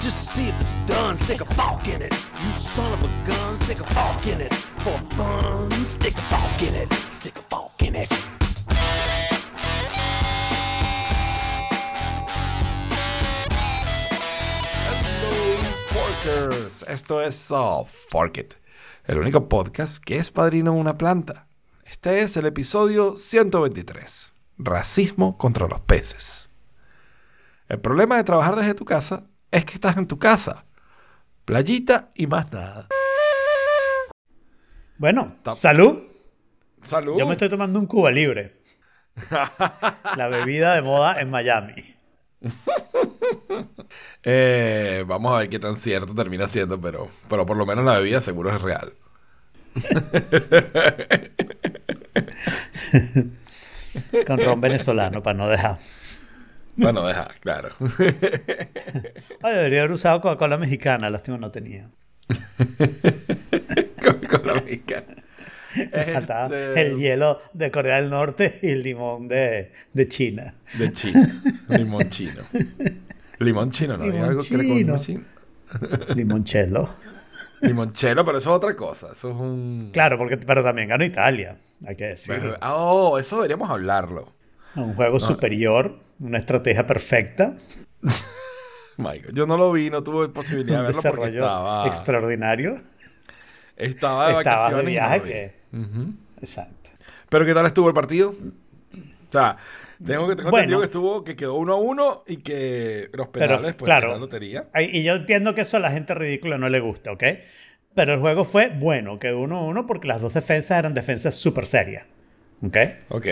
Just see if it's done, stick a in it. You son of a gun, stick a in it. For fun, stick a in it. Stick a in it. Esto es uh, el único podcast que es padrino de una planta. Este es el episodio 123. Racismo contra los peces. El problema de trabajar desde tu casa es que estás en tu casa. Playita y más nada. Bueno, salud. Salud. Yo me estoy tomando un Cuba Libre. La bebida de moda en Miami. Eh, vamos a ver qué tan cierto termina siendo, pero, pero por lo menos la bebida seguro es real. Con ron venezolano para no dejar. Bueno, deja, claro. Ay, debería haber usado Coca-Cola mexicana. Lástima no tenía. con, con la mexicana. Faltaba Este, el hielo de Corea del Norte y el limón de, de China. De China. Limón chino. Limón chino, ¿no? ¿Hay Limón algo que le con limón chino. chino? Limoncello. Limonchelo, pero eso es otra cosa. Eso es un. Claro, porque, pero también ganó Italia. Hay que decirlo. Ah, Oh, eso deberíamos hablarlo. Un juego superior, una estrategia perfecta, Michael, yo no lo vi, no tuve posibilidad de verlo porque estaba. extraordinario. Estaba de Estaba de vacaciones. no viaje vi. que... Ujú. Exacto. Pero ¿qué tal estuvo el partido? O sea, tengo que tengo Bueno. entendido que estuvo, que quedó uno a uno y que los Pero, penales, pues, claro. la lotería. Y yo entiendo que eso a la gente ridícula no le gusta, ¿ok? Pero el juego fue bueno, que uno a uno porque las dos defensas eran defensas súper serias, ¿ok? Ok.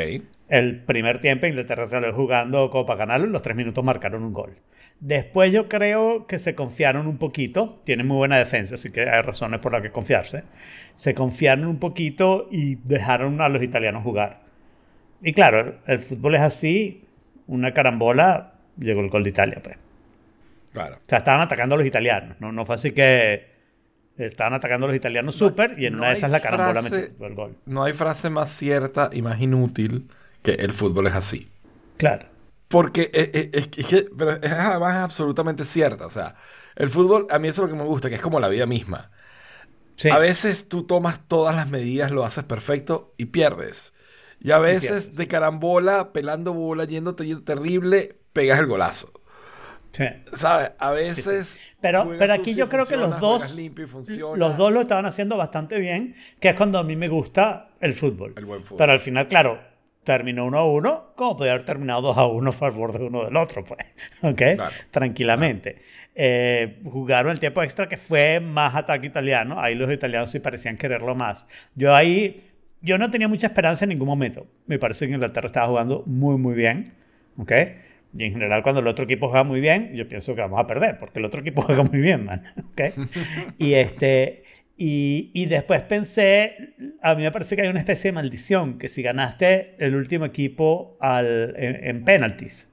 El primer tiempo Inglaterra salió jugando como para ganarlo los tres minutos marcaron un gol. Después yo creo que se confiaron un poquito, tienen muy buena defensa, así que hay razones por las que confiarse. Se confiaron un poquito y dejaron a los italianos jugar. Y claro, el, el fútbol es así, una carambola, llegó el gol de Italia, pues. Claro. O sea, estaban atacando a los italianos. No, no fue así que estaban atacando a los italianos súper y en no una de esas la carambola frase- metió el gol. No hay frase más cierta y más inútil que el fútbol es así. Claro. Porque es, es- es que- pero es además absolutamente cierta. O sea, el fútbol, a mí eso es lo que me gusta, que es como la vida misma. Sí. A veces tú tomas todas las medidas, lo haces perfecto y pierdes. Y a veces de carambola, pelando bola, yéndote terrible, pegas el golazo. sí. ¿Sabes? A veces. Pero, pero aquí yo creo que los dos, los dos lo estaban haciendo bastante bien, que es cuando a mí me gusta el fútbol. El buen fútbol. Pero al final, claro, terminó 1 a 1, como podía haber terminado 2 a 1 a favor de uno del otro, pues. ¿Ok? Claro. Tranquilamente. Eh, jugaron el tiempo extra que fue más ataque italiano. Ahí los italianos sí parecían quererlo más. Yo ahí, yo no tenía mucha esperanza en ningún momento. Me parece que Inglaterra estaba jugando muy, muy bien. ¿Ok? Y en general, cuando el otro equipo juega muy bien, yo pienso que vamos a perder, porque el otro equipo juega muy bien, man. ¿Ok? Y, este, y, y después pensé, a mí me parece que hay una especie de maldición, que si ganaste el último equipo al, en, en penalties.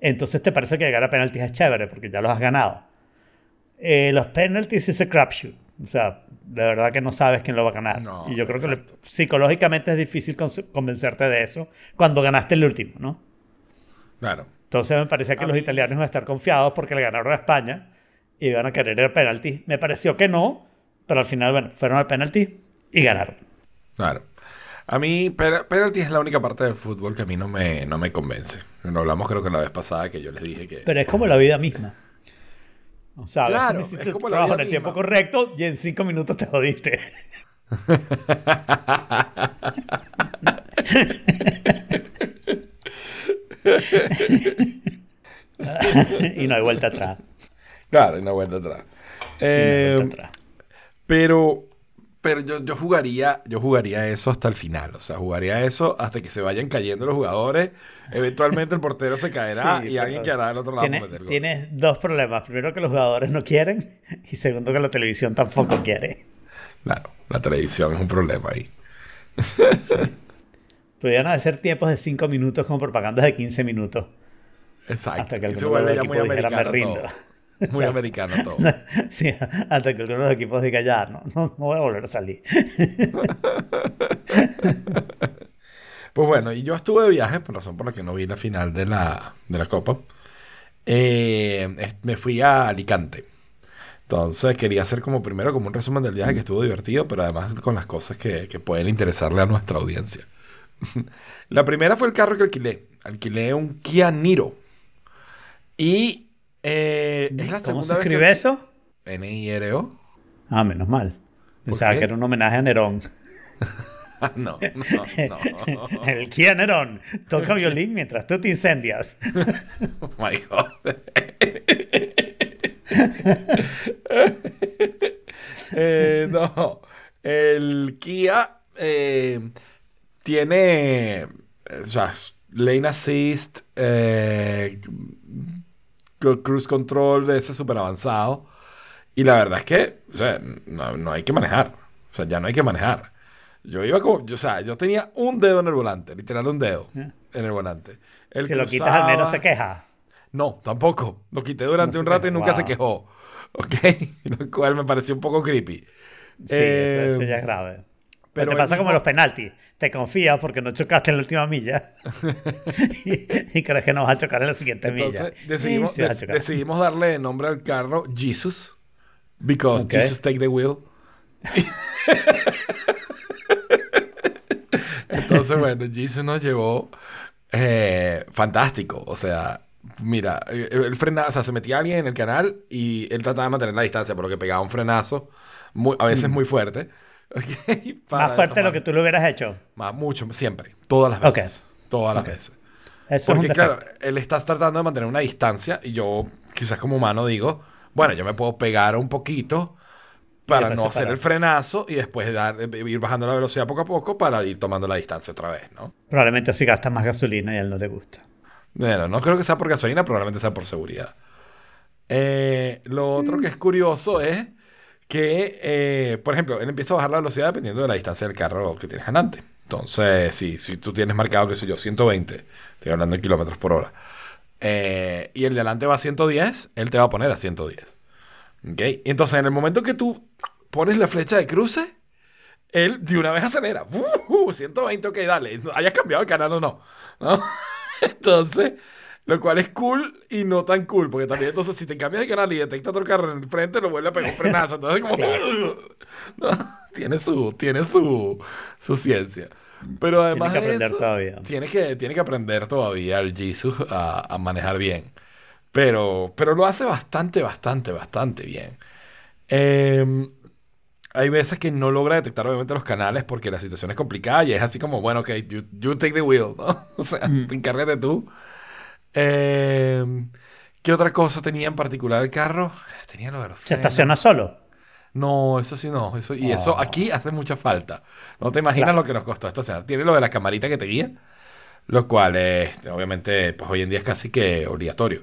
Entonces te parece que llegar a penalties es chévere, porque ya los has ganado. Eh, los penalties es a crapshoot. O sea, de verdad que no sabes quién lo va a ganar. No, y yo creo que le- psicológicamente es difícil con- convencerte de eso cuando ganaste el último, ¿no? Claro. Entonces me parecía que A los mí- italianos iban a estar confiados porque le ganaron a España y iban a querer el penalti. Me pareció que no, pero al final, bueno, fueron al penalti y ganaron. Claro. A mí, penalti es la única parte del fútbol que a mí no me, no me convence. Lo hablamos creo que la vez pasada que yo les dije que... Pero es como la vida misma. O sea, Claro, es como la trabajo en el tiempo misma. correcto y en cinco minutos te jodiste. y no hay vuelta atrás. Claro, una vuelta atrás. Hay Eh, vuelta atrás. pero pero yo, yo jugaría yo jugaría eso hasta el final. O sea, jugaría eso hasta que se vayan cayendo los jugadores. Eventualmente el portero se caerá Sí, y alguien quedará del otro lado Tiene- meter tienes dos problemas. Primero, que los jugadores no quieren. Y segundo, que la televisión tampoco quiere. Claro, la televisión es un problema ahí. Podrían hacer tiempos de 5 minutos con propagandas de 15 minutos. Exacto. Hasta que vuelve ya muy equipos dijera, "Me rindo". todo. Muy americano todo. Sí, hasta que los equipos diga ya, no, no, no voy a volver a salir. Pues bueno, y yo estuve de viaje, por razón por la que no vi la final de la, de la Copa. eh, me fui a Alicante. Entonces quería hacer como primero como un resumen del viaje que estuvo divertido, pero además con las cosas que, que pueden interesarle a nuestra audiencia. La primera fue el carro que alquilé. Alquilé un Kia Niro. Y eh, es la ¿Cómo se escribe eso? N-I-R-O. Ah, menos mal. Pensaba qué? que era un homenaje a Nerón. no, no, no. El Kia Nerón toca violín mientras tú te incendias. Oh my God. Eh, no. El Kia eh, tiene o sea, lane assist, eh, cruise control de ese súper avanzado. Y la verdad es que, o sea, no, no hay que manejar. O sea, ya no hay que manejar. Yo iba como, yo, o sea, yo tenía un dedo en el volante, literal un dedo en el volante. Él si lo quitas al menos cruzaba- se queja. no, tampoco. Lo quité durante No un se rato y nunca se Wow. quejó. ¿Ok? Lo cual me pareció un poco creepy. Sí, Eh, eso, eso ya es grave. Pero te pasa como mismo- los penaltis. Te confías porque no chocaste en la última milla. y, y crees que no vas a chocar en la siguiente Entonces milla. decidimos, Sí, dec- decidimos darle nombre al carro Jesus. Because. Jesus take the wheel. Entonces, bueno, Jesus nos llevó eh, fantástico. O sea, mira, eh, él frenaba, o sea, se metía alguien en el canal y él trataba de mantener la distancia, por lo que pegaba un frenazo, muy- a veces muy fuerte. ¿ok? Para Mm. Más fuerte de lo que tú lo hubieras hecho. Más, mucho, siempre. Todas las veces. Todas las veces. Eso Porque es un claro, él está tratando de mantener una distancia y yo, quizás como humano, digo, bueno, yo me puedo pegar un poquito para después no hacer el frenazo y después dar, eh, ir bajando la velocidad poco a poco para ir tomando la distancia otra vez, ¿no? Probablemente así gastas más gasolina y a él no le gusta. Bueno, no creo que sea por gasolina, probablemente sea por seguridad. Eh, lo otro que es curioso es que, eh, por ejemplo, él empieza a bajar la velocidad dependiendo de la distancia del carro que tienes adelante. Entonces, si, si tú tienes marcado, qué sé yo, 120, estoy hablando en kilómetros por hora, eh, y el de adelante va a 110, él te va a poner a 110. ¿Ok? Entonces, en el momento que tú pones la flecha de cruce, él de una vez acelera. ¡Uh! 120, ok, dale. Hayas cambiado el canal o no. ¿No? Entonces, lo cual es cool y no tan cool, porque también entonces si te cambias de canal y detecta otro carro en el frente, lo vuelve a pegar un frenazo. Entonces, como... ¿no? Tiene su, tiene su, su ciencia. Pero además que de aprender eso, todavía. Tiene que, tiene que aprender todavía el Jesus a, a manejar bien. Pero, pero lo hace bastante, bastante, bastante bien. Eh, hay veces que no logra detectar obviamente los canales porque la situación es complicada y es así como, bueno, ok, you, you take the wheel, ¿no? O sea, Mm. encárgate tú. Eh, ¿qué otra cosa tenía en particular el carro? Tenía lo de los Se frenos. estaciona solo. No, eso sí no. Eso, y eso Ah. aquí hace mucha falta. No te imaginas Claro. lo que nos costó estacionar. Tiene lo de la camarita que te guía, lo cual es, obviamente, pues hoy en día es casi que obligatorio.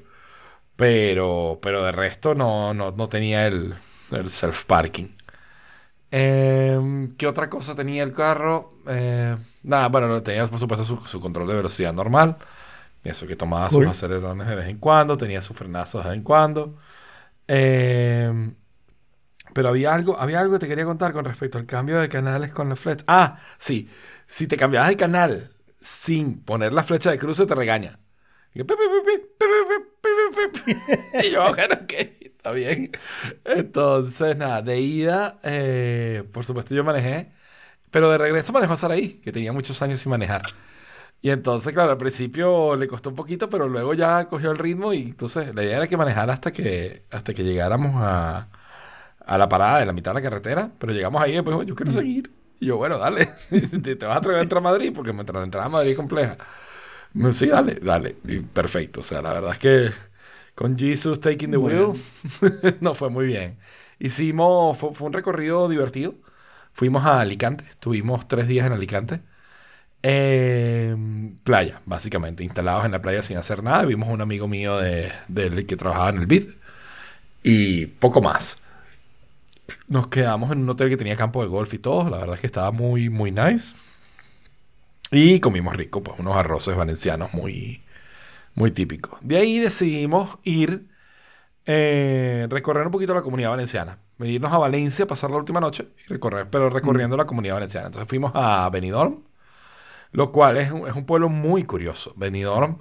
Pero, pero de resto no, no, no tenía el, el self-parking. Em, ¿qué otra cosa tenía el carro? Eh, nada, bueno, tenía por supuesto su, su control de velocidad normal. Pienso que tomaba cool. sus acelerones de vez en cuando, tenía sus frenazos de vez en cuando. Eh, pero había algo, había algo que te quería contar con respecto al cambio de canales con la flecha. Ah, sí. Si te cambiabas de canal sin poner la flecha de cruce, te regaña. Y, yo, bueno, ok, está bien. Entonces, nada, de ida, eh, por supuesto, yo manejé. Pero de regreso manejó a Saraí, que tenía muchos años sin manejar. Y entonces, claro, al principio le costó un poquito, pero luego ya cogió el ritmo y entonces la idea era que manejara hasta que, hasta que llegáramos a, a la parada de la mitad de la carretera, pero llegamos ahí y después, yo quiero seguir. Y yo, bueno, dale, te, vas a atrever a entrar a Madrid, porque mientras la entrada a Madrid es compleja. Me, Sí, dale, dale. Y perfecto, o sea, la verdad es que con Jesus taking the wheel, no fue muy bien. Hicimos, fue, fue un recorrido divertido. Fuimos a Alicante, estuvimos tres días en Alicante. Eh, playa, básicamente, instalados en la playa sin hacer nada. Vimos a un amigo mío de, del que trabajaba en el BID y poco más. Nos quedamos en un hotel que tenía campo de golf y todo. La verdad es que estaba muy, muy nice. Y comimos rico, pues unos arroces valencianos muy, muy típicos. De ahí decidimos ir, eh, recorrer un poquito la comunidad valenciana. Irnos a Valencia, pasar la última noche y recorrer, pero recorriendo la comunidad valenciana. Entonces fuimos a Benidorm, lo cual es un, es un pueblo muy curioso. Benidorm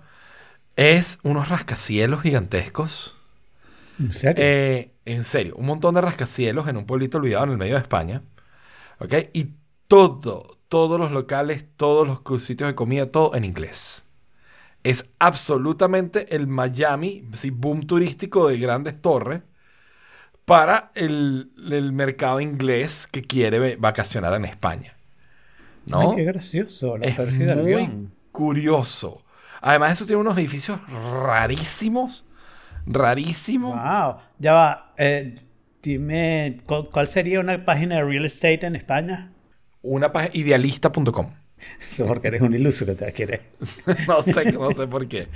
es unos rascacielos gigantescos. ¿En serio? Eh, en serio, un montón de rascacielos en un pueblito olvidado en el medio de España. ¿Ok? Y todo, todos los locales, todos los sitios de comida, todo en inglés. Es absolutamente el Miami, sí, boom turístico de grandes torres para el, el mercado inglés que quiere vacacionar en España. ¿No? Ay, qué gracioso, la Es muy avión. curioso. Además, eso tiene unos edificios rarísimos. Rarísimos. Wow. Ya va. eh, dime, ¿cu- ¿cuál sería una página de real estate en España? Una página idealista.com. Eso porque eres un iluso que te quieres. no sé, no sé por qué.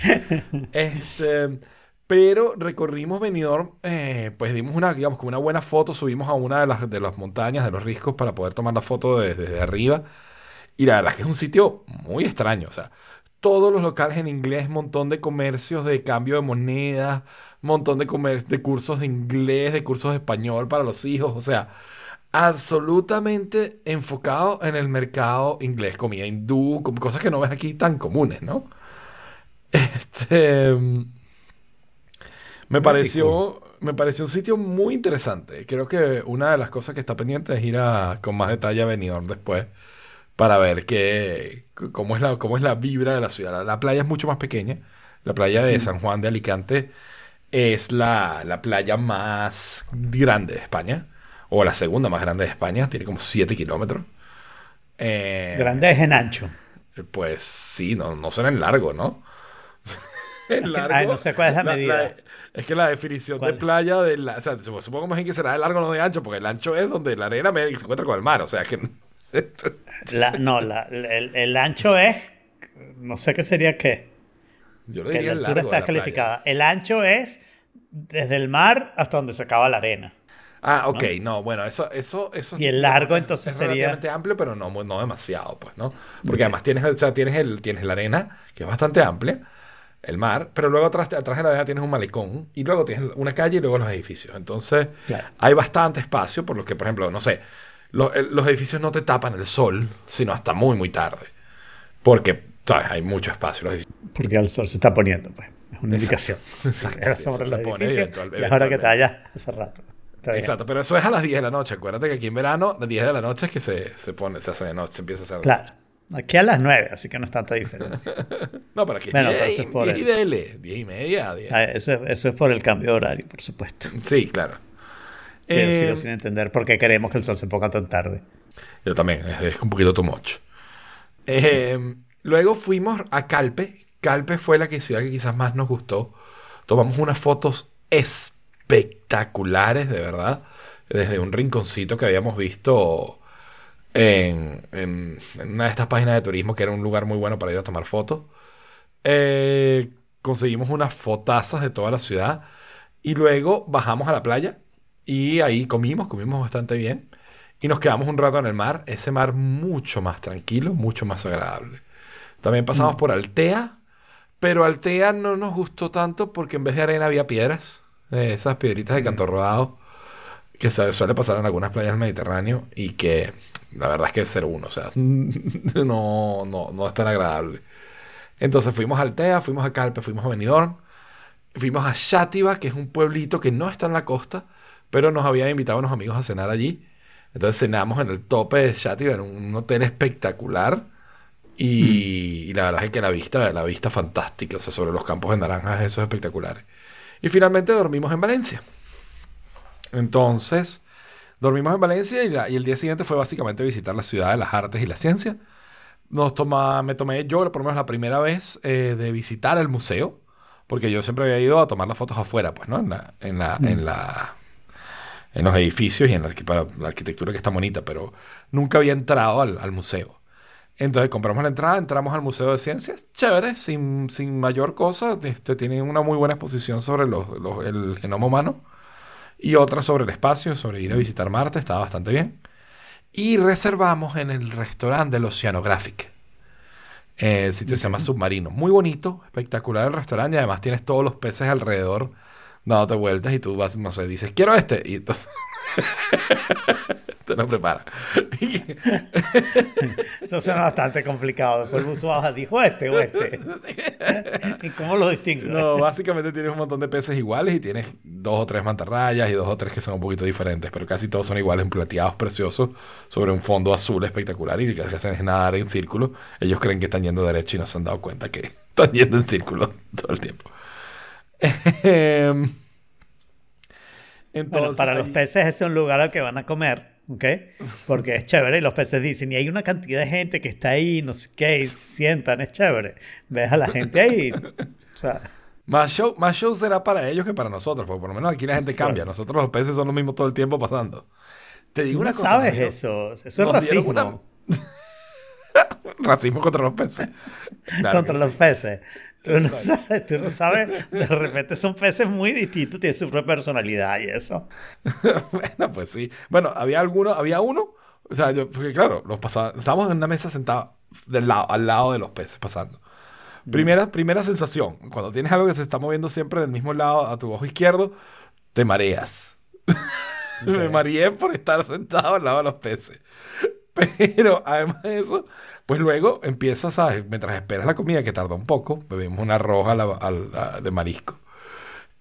Este, pero recorrimos Benidorm, eh, pues dimos una, digamos, como una buena foto, subimos a una de las, de las montañas de los riscos para poder tomar la foto de- desde arriba. Y la verdad es que es un sitio muy extraño, o sea, todos los locales en inglés, montón de comercios de cambio de moneda, montón de, comer- de cursos de inglés, de cursos de español para los hijos, o sea, absolutamente enfocado en el mercado inglés, comida hindú, cosas que no ves aquí tan comunes, ¿no? Este, me pareció, me pareció un sitio muy interesante. Creo que una de las cosas que está pendiente es ir a, con más detalle a Benidorm después para ver qué, cómo es la, cómo es la vibra de la ciudad. La, la playa es mucho más pequeña. La playa de San Juan de Alicante es la, la playa más grande de España, o la segunda más grande de España, tiene como 7 kilómetros. Eh, Grande es en ancho. pues sí, no, no suena en largo, ¿no? En largo. ay, no sé cuál es la medida. es que la definición de ¿Cuál? playa de la, o sea, sup- supongo más bien que será de largo no de ancho, porque el ancho es donde la arena se encuentra con el mar, o sea que La- no, la- el, el ancho es. No sé qué sería qué. yo lo Que diría la el altura largo está la playa. calificada. El ancho es desde el mar hasta donde se acaba la arena. Ah, ok, no, bueno, eso, eso, eso Y el largo, entonces, es sería- relativamente amplio, pero no, no demasiado, pues, ¿no? Porque además tienes, o sea, tienes, el, tienes la arena, que es bastante amplia, el mar, pero luego atrás, atrás de la arena tienes un malecón, y luego tienes una calle y luego los edificios. Entonces, Claro. hay bastante espacio, por lo que, por ejemplo, no sé, los, los edificios no te tapan el sol, sino hasta muy, muy tarde. Porque, ¿sabes? Hay mucho espacio. Los edificios. Porque el sol se está poniendo, pues. Es una indicación. Exacto, Era sí, sobre los se pone edificios, eventual- y es hora que te eventualmente. vayas hace rato. Está bien. Exacto, pero eso es a las 10 de la noche. Acuérdate que aquí en verano, a las 10 de la noche es que se, se pone, se hace de noche, se empieza a hacer. Claro. Aquí a las 9, así que no es tanta diferencia. No, pero aquí es Bueno, 10, pero eso es por 10 y el- dele, 10 y media, 10. Ah, Eso, eso es por el cambio de horario, por supuesto. Sí, claro. Pero Eh, sigo sin entender por qué queremos que el sol se ponga tan tarde. yo también, es, es un poquito too much. Eh, luego fuimos a Calpe. Calpe fue la que, ciudad que quizás más nos gustó. Tomamos unas fotos espectaculares, de verdad. Desde un rinconcito que habíamos visto en, en- en una de estas páginas de turismo, que era un lugar muy bueno para ir a tomar fotos. Eh, conseguimos unas fotazas de toda la ciudad. Y luego bajamos a la playa. Y ahí comimos, comimos bastante bien. Y nos quedamos un rato en el mar. Ese mar mucho más tranquilo, mucho más agradable. También pasamos por Altea. Pero Altea no nos gustó tanto porque en vez de arena había piedras. eh, esas piedritas de canto rodado. Que se suele pasar en algunas playas del Mediterráneo. Y que la verdad es que es 0-1. O sea, no, no, no es tan agradable. Entonces fuimos a Altea, fuimos a Calpe, fuimos a Benidorm. Fuimos a Xátiva, que es un pueblito que no está en la costa, pero nos habían invitado unos amigos a cenar allí. Entonces cenamos en el tope de Xátiva, en un hotel espectacular. Y, y la verdad es que la vista, la vista fantástica, o sea, sobre los campos de naranjas, eso es espectacular. Y finalmente dormimos en Valencia. Entonces, dormimos en Valencia y, la- y el día siguiente fue básicamente visitar la ciudad de las artes y la ciencia. Nos toma, me tomé yo, por lo menos la primera vez, eh, de visitar el museo, porque yo siempre había ido a tomar las fotos afuera, pues, ¿no? En la, en la, en la, en los edificios y en la, arqui- para la arquitectura que está bonita, pero nunca había entrado al, al museo. Entonces compramos la entrada, entramos al Museo de Ciencias, chévere, sin, sin mayor cosa. Este, tiene una muy buena exposición sobre los- los- el genoma humano y otra sobre el espacio, sobre ir a visitar Marte, estaba bastante bien. Y reservamos en el restaurante del Oceanographic. Eh, el sitio se llama Submarino. Muy bonito, espectacular el restaurante y además tienes todos los peces alrededor dándote vueltas y tú vas, no sé, dices, quiero este. Y entonces Te lo prepara. Eso suena bastante complicado. Después el baja, dijo este o este. ¿Y cómo lo distingo? No, básicamente tienes un montón de peces iguales y tienes dos o tres mantarrayas y dos o tres que son un poquito diferentes, pero casi todos son iguales, plateados, preciosos, sobre un fondo azul espectacular y lo que hacen es nadar en círculo. Ellos creen que están yendo derecho y no se han dado cuenta que están yendo en círculo todo el tiempo. Em, Bueno, para los peces ese es un lugar al que van a comer, ¿ok? Porque es chévere y los peces dicen, y hay una cantidad de gente que está ahí, no sé qué, y se sientan, es chévere. Ves a la gente ahí. O sea, Más show, más show será para ellos que para nosotros, porque por lo menos aquí la gente cambia. Nosotros los peces son los mismos todo el tiempo pasando. Te digo tú una no cosa. sabes amigo. eso. Eso es racismo una- Racismo contra los peces. Claro contra los sí. peces. Tú no, sabes, tú no sabes, de repente son peces muy distintos, tienen su propia personalidad y eso. bueno, pues sí. Bueno, había alguno, había uno, o sea, yo, porque claro, los pasaba, estábamos en una mesa del lado, al lado de los peces pasando. Primera, primera sensación, cuando tienes algo que se está moviendo siempre del mismo lado a tu ojo izquierdo, te mareas. Me mareé por estar sentado al lado de los peces. Pero además de eso, pues luego empiezas, ¿sabes? Mientras esperas la comida, que tarda un poco, bebimos una roja la- a de marisco.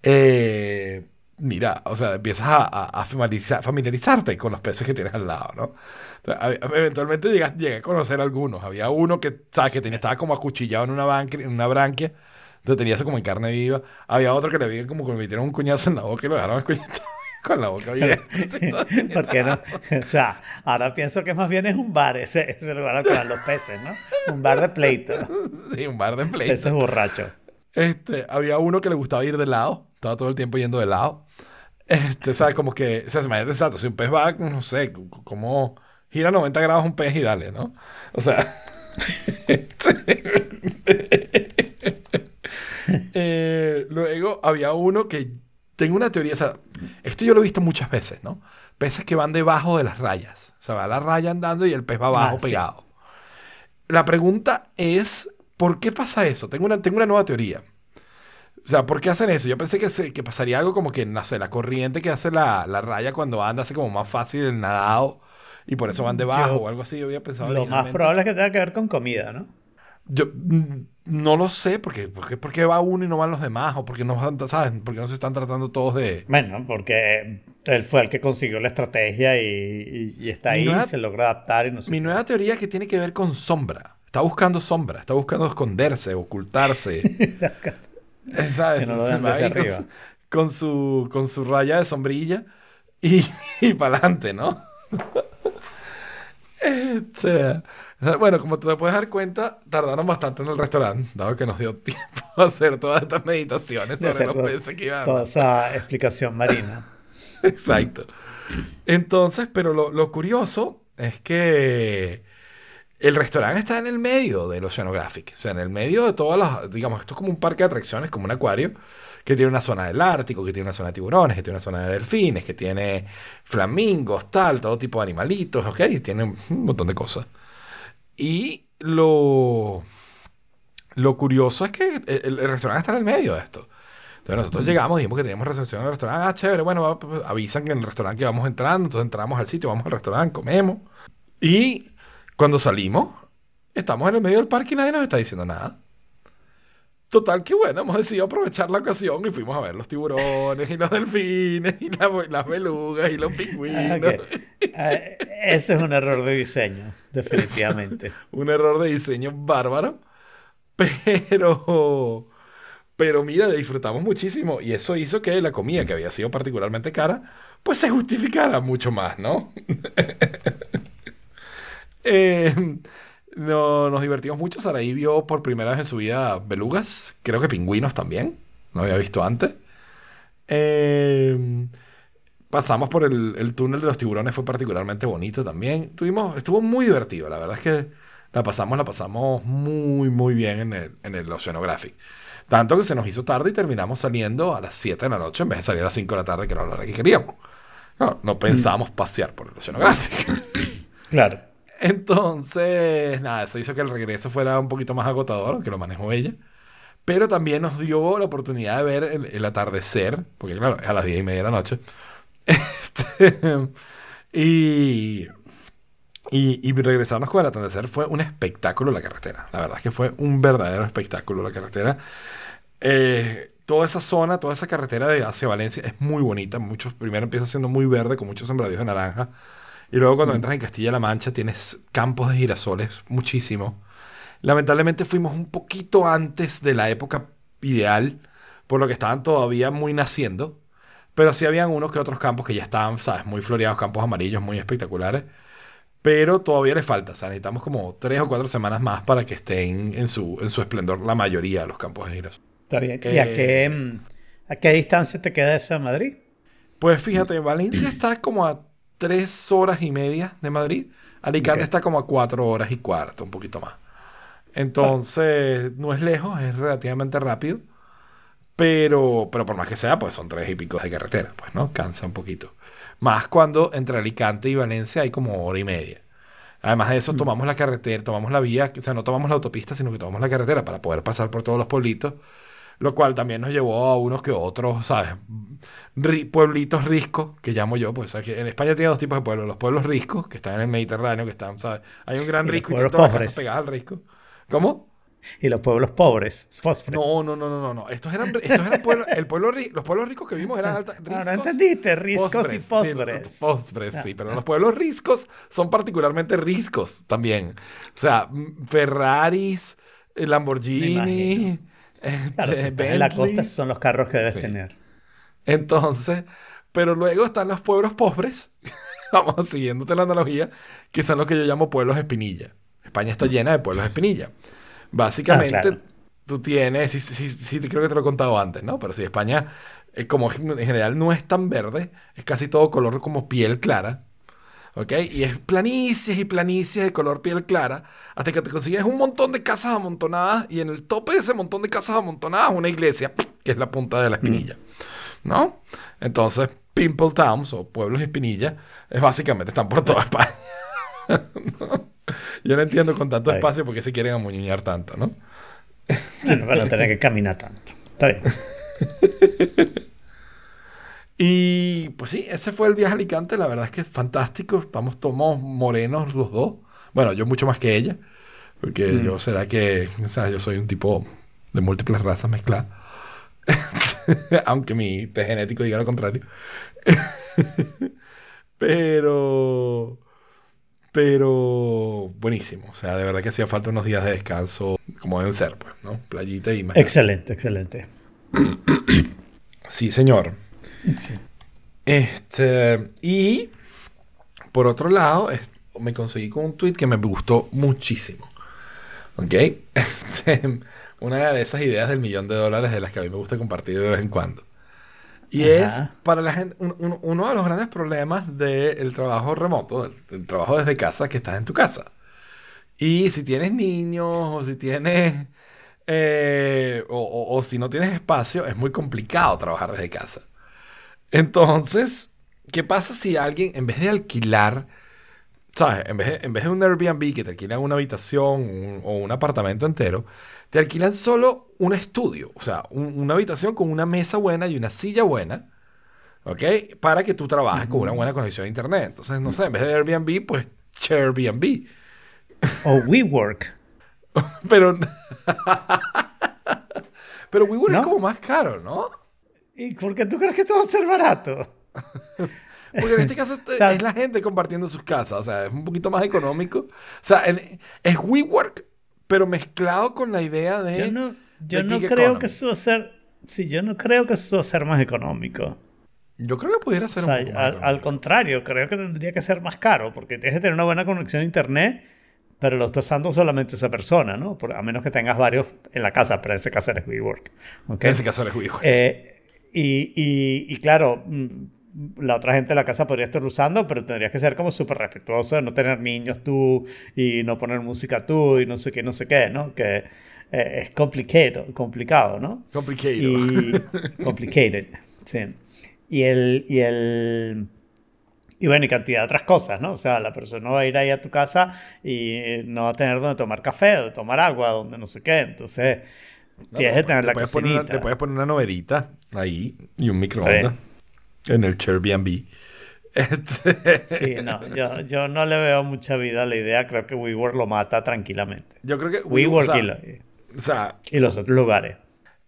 Eh, mira, o sea, empiezas a, a- a familiariza- familiarizarte con los peces que tienes al lado, ¿no? Eventualmente llegas- llegué a conocer algunos. Había uno que, ¿sabes? Que tenía, estaba como acuchillado en una, banque- branquia. Entonces tenía eso como en carne viva. Había otro que le habían como que le metieron un cuñazo en la boca y lo dejaron escuchando con la boca abierta. así, todo ¿Por qué no? O sea, ahora pienso que más bien es un bar, ese, ese lugar al que van los peces, ¿no? Un bar de pleito. Sí, un bar de pleito. Peces borrachos. Este, había uno que le gustaba ir de lado, estaba todo el tiempo yendo de lado. Este, ¿sabes? Como que, o sea, imagínate exacto, si un pez va, no sé, como gira 90 grados un pez y dale, ¿no? O sea, eh, luego había uno que tengo una teoría, o sea, esto yo lo he visto muchas veces, ¿no? Peces que van debajo de las rayas, o sea, va la raya andando y el pez va abajo Ah, sí. pegado. La pregunta es, ¿por qué pasa eso? Tengo una, tengo una nueva teoría. O sea, ¿por qué hacen eso? Yo pensé que, se- que pasaría algo como que, no sé, la corriente que hace la, la raya cuando anda hace como más fácil el nadado y por eso van debajo Yo- o algo así. Yo había pensado Lo más probable es que tenga que ver con comida, ¿no? Yo mm, no lo sé, porque, porque, ¿por qué va uno y no van los demás? ¿O porque no, ¿sabes? Porque no se están tratando todos de... Bueno, porque él fue el que consiguió la estrategia y, y- y está Mi ahí, nueva- se logra adaptar y no sé. Mi qué. nueva teoría es que tiene que ver con sombra. Está buscando sombra, está buscando esconderse, ocultarse. ¿Sabes? Que no lo vean desde con, con su con su raya de sombrilla y, y para adelante, ¿no? Este, bueno, como te puedes dar cuenta, tardaron bastante en el restaurante, dado que nos dio tiempo a hacer todas estas meditaciones sobre hacer los todo- peces que iban. Toda esa explicación marina. Exacto. Entonces, pero lo, lo curioso es que el restaurante está en el medio del Oceanographic. O sea, en el medio de todas las, digamos, esto es como un parque de atracciones, como un acuario, que tiene una zona del Ártico, que tiene una zona de tiburones, que tiene una zona de delfines, que tiene flamingos, tal, todo tipo de animalitos, ¿ok? Y tiene un montón de cosas. Y lo, lo curioso es que el, el restaurante está en el medio de esto. Entonces nosotros llegamos, dijimos que teníamos recepción en el restaurante. Ah, chévere, bueno, pues, avisan que en el restaurante que vamos entrando. Entonces entramos al sitio, vamos al restaurante, comemos. Y cuando salimos, estamos en el medio del parque y nadie nos está diciendo nada. Total, que bueno, hemos decidido aprovechar la ocasión y fuimos a ver los tiburones y los delfines y la- las belugas y los pingüinos. ok. Ah, Ese es un error de diseño, definitivamente. Un error de diseño bárbaro. Pero, pero mira, disfrutamos muchísimo y eso hizo que la comida, que había sido particularmente cara, pues se justificara mucho más, ¿no? Eh, no, nos divertimos mucho. Saraí vio por primera vez en su vida belugas, creo que pingüinos también, no había visto antes. Eh, pasamos por el, el túnel de los tiburones, fue particularmente bonito también. Tuvimos, estuvo muy divertido, la verdad es que la pasamos, la pasamos muy, muy bien en el, en el Oceanographic. Tanto que se nos hizo tarde y terminamos saliendo a las 7 de la noche en vez de salir a las 5 de la tarde, que era la hora que queríamos. No, no pensábamos pasear por el Oceanographic. Claro. Entonces, nada, eso hizo que el regreso fuera un poquito más agotador, que lo manejó ella. Pero también nos dio la oportunidad de ver el, el atardecer, porque claro, es a las 10 y media de la noche, Este, y, y, y regresarnos con el atardecer fue un espectáculo la carretera. La verdad es que fue un verdadero espectáculo la carretera. Eh, toda esa zona, toda esa carretera de hacia Valencia es muy bonita. Muchos, primero empieza siendo muy verde con muchos sembradíos de naranja. Y luego cuando entras en Castilla-La Mancha tienes campos de girasoles, muchísimo. Lamentablemente fuimos un poquito antes de la época ideal, por lo que estaban todavía muy naciendo. Pero sí habían unos que otros campos que ya estaban, ¿sabes? Muy floreados, campos amarillos, muy espectaculares. Pero todavía les falta, o sea, necesitamos como tres o cuatro semanas más para que estén en su, en su esplendor la mayoría de los campos de girasol. Está bien. ¿Y a, Eh, qué, mm, a qué distancia te queda eso de Madrid? Pues fíjate, Valencia está como a tres horas y media de Madrid. Alicante está como a cuatro horas y cuarto, un poquito más. Entonces, no es lejos, es relativamente rápido. Pero, pero por más que sea, pues son tres y pico de carretera, pues, ¿no? Cansa un poquito. Más cuando entre Alicante y Valencia hay como hora y media. Además de eso, tomamos la carretera, tomamos la vía, o sea, no tomamos la autopista, sino que tomamos la carretera para poder pasar por todos los pueblitos, lo cual también nos llevó a unos que otros, ¿sabes? Ri- pueblitos riscos, que llamo yo, pues, ¿sabes? en España tiene dos tipos de pueblos, los pueblos riscos, que están en el Mediterráneo, que están, ¿sabes? Hay un gran Y risco y todas las pobres. casas pegadas al risco. ¿Cómo? Y los pueblos pobres, fósforos. No, no, no, no, no, no. Estos eran, estos eran pueblos, el pueblo, los pueblos ricos que vimos eran alta, No, no riscos. entendiste, riscos y fósfores. Sí, sí, pero los pueblos riscos son particularmente riscos también. O sea, Ferraris, eh, Lamborghini, Claro, si estás en la costa son los carros que debes Sí. tener. Entonces, pero luego están los pueblos pobres, vamos siguiéndote la analogía, que son los que yo llamo pueblos espinilla. España está llena de pueblos espinilla. Básicamente, Ah, claro. tú tienes, sí, sí, sí, sí, creo que te lo he contado antes, ¿no? Pero sí, España, eh, como en general no es tan verde, es casi todo color como piel clara. ¿Ok? Y es planicies y planicies de color piel clara, hasta que te consigues un montón de casas amontonadas y en el tope de ese montón de casas amontonadas una iglesia, que es la punta de la espinilla. ¿No? Entonces, Pimple Towns o pueblos espinilla, es básicamente están por toda España. Yo no entiendo con tanto espacio por qué se quieren amuñuñar tanto, ¿no? Bueno, tener que caminar tanto. Está bien. Y pues sí, ese fue el viaje a Alicante. La verdad es que es fantástico. Estamos todos morenos los dos. Bueno, yo mucho más que ella. Porque Mm. yo será que, o sea, yo soy un tipo de múltiples razas mezcladas. Aunque mi test genético diga lo contrario. pero, pero buenísimo. O sea, de verdad que hacía falta unos días de descanso, como deben ser, pues, ¿no? Playita y más. Excelente, excelente. Sí, señor. Sí. Este, y por otro lado, es- me conseguí con un tweet que me gustó muchísimo. ¿Ok? Este, una de esas ideas del millón de dólares de las que a mí me gusta compartir de vez en cuando. Y es para la gente, un- un- uno de los grandes problemas del trabajo remoto, el, el trabajo desde casa, que estás en tu casa. Y si tienes niños o si tienes, eh, o, o- o si no tienes espacio, es muy complicado trabajar desde casa. Entonces, ¿qué pasa si alguien, en vez de alquilar, ¿sabes? En vez de, en vez de un Airbnb que te alquilan una habitación un- o un apartamento entero, te alquilan solo un estudio, o sea, un- una habitación con una mesa buena y una silla buena, ¿ok? Para que tú trabajes con una buena conexión a internet. Entonces, no sé, en vez de Airbnb, pues Airbnb. O WeWork. Pero, pero WeWork ¿No? es como más caro, ¿no? ¿Y por qué tú crees que esto va a ser barato? Porque en este caso es- sea- es la gente compartiendo sus casas, o sea, es un poquito más económico. O sea, es WeWork, pero mezclado con la idea de... Yo no, yo no creo economy. que eso va a ser. Sí, yo no creo que eso va a ser más económico. Yo creo que pudiera O ser sea, un poco más al, al contrario, creo que tendría que ser más caro, porque tienes que tener una buena conexión a internet, pero lo está usando solamente esa persona, ¿no? Por- a menos que tengas varios en la casa, pero en ese caso eres WeWork. ¿ok? En ese caso es WeWork. Eh, y, y- y claro, mm, la otra gente de la casa podría estar usando, pero tendrías que ser como súper respetuoso de no tener niños tú y no poner música tú y no sé qué, no sé qué, ¿no? Que eh, es complicado, complicado, ¿no? Complicated. Y complicated, sí. Y el, y el, y bueno, y cantidad de otras cosas, ¿no? O sea, la persona va a ir ahí a tu casa y no va a tener donde tomar café, donde tomar agua, donde no sé qué. Entonces, No, tienes que tener la puedes poner cocinita. le puedes poner una noverita ahí y un microondas. en el Airbnb. Este, Sí, no, yo, yo no le veo mucha vida a la idea. Creo que WeWork lo mata tranquilamente. yo creo que WeWork o sea, y, lo- o sea, y los otros lugares.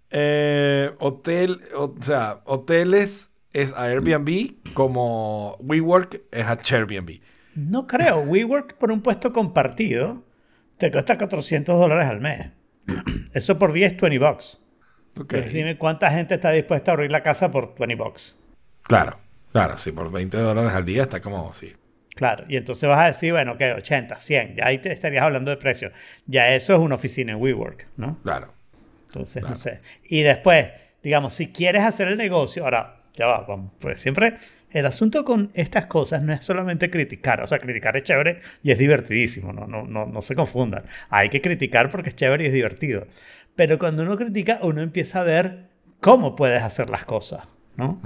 eh, hotel, o, o sea, hoteles es a Airbnb como WeWork es a Airbnb. No creo. WeWork por un puesto compartido te cuesta 400 dólares al mes. Eso por 10, 20 bucks. Dime cuánta gente está dispuesta a abrir la casa por 20 bucks. Claro, claro, sí, por 20 dólares al día está como, sí. Claro, y entonces vas a decir, bueno, que 80, 100, ya ahí te estarías hablando de precio. Ya eso es una oficina en WeWork, ¿no? Claro. Entonces, Claro. no sé. Y después, digamos, si quieres hacer el negocio, ahora, ya va, vamos, pues siempre el asunto con estas cosas no es solamente criticar, o sea, criticar es chévere y es divertidísimo, no, no, no, no se confundan. Hay que criticar porque es chévere y es divertido. Pero cuando uno critica, uno empieza a ver cómo puedes hacer las cosas, ¿no?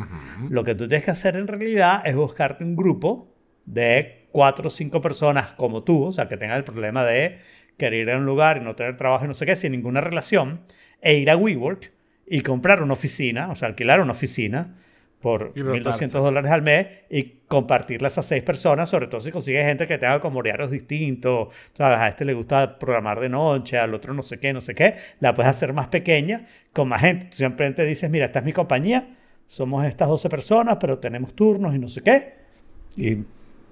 Lo que tú tienes que hacer en realidad es buscarte un grupo de cuatro o cinco personas como tú, o sea, que tengan el problema de querer ir a un lugar y no tener trabajo y no sé qué, sin ninguna relación, e ir a WeWork y comprar una oficina, o sea, alquilar una oficina por Y rotarse. 1.200 dólares al mes y compartirlas a seis personas, sobre todo si consigues gente que tenga como horarios distintos, ¿sabes? A este le gusta programar de noche, al otro no sé qué, no sé qué, la puedes hacer más pequeña, con más gente. Tú siempre te dices, mira, esta es mi compañía, somos estas 12 personas, pero tenemos turnos y no sé qué, y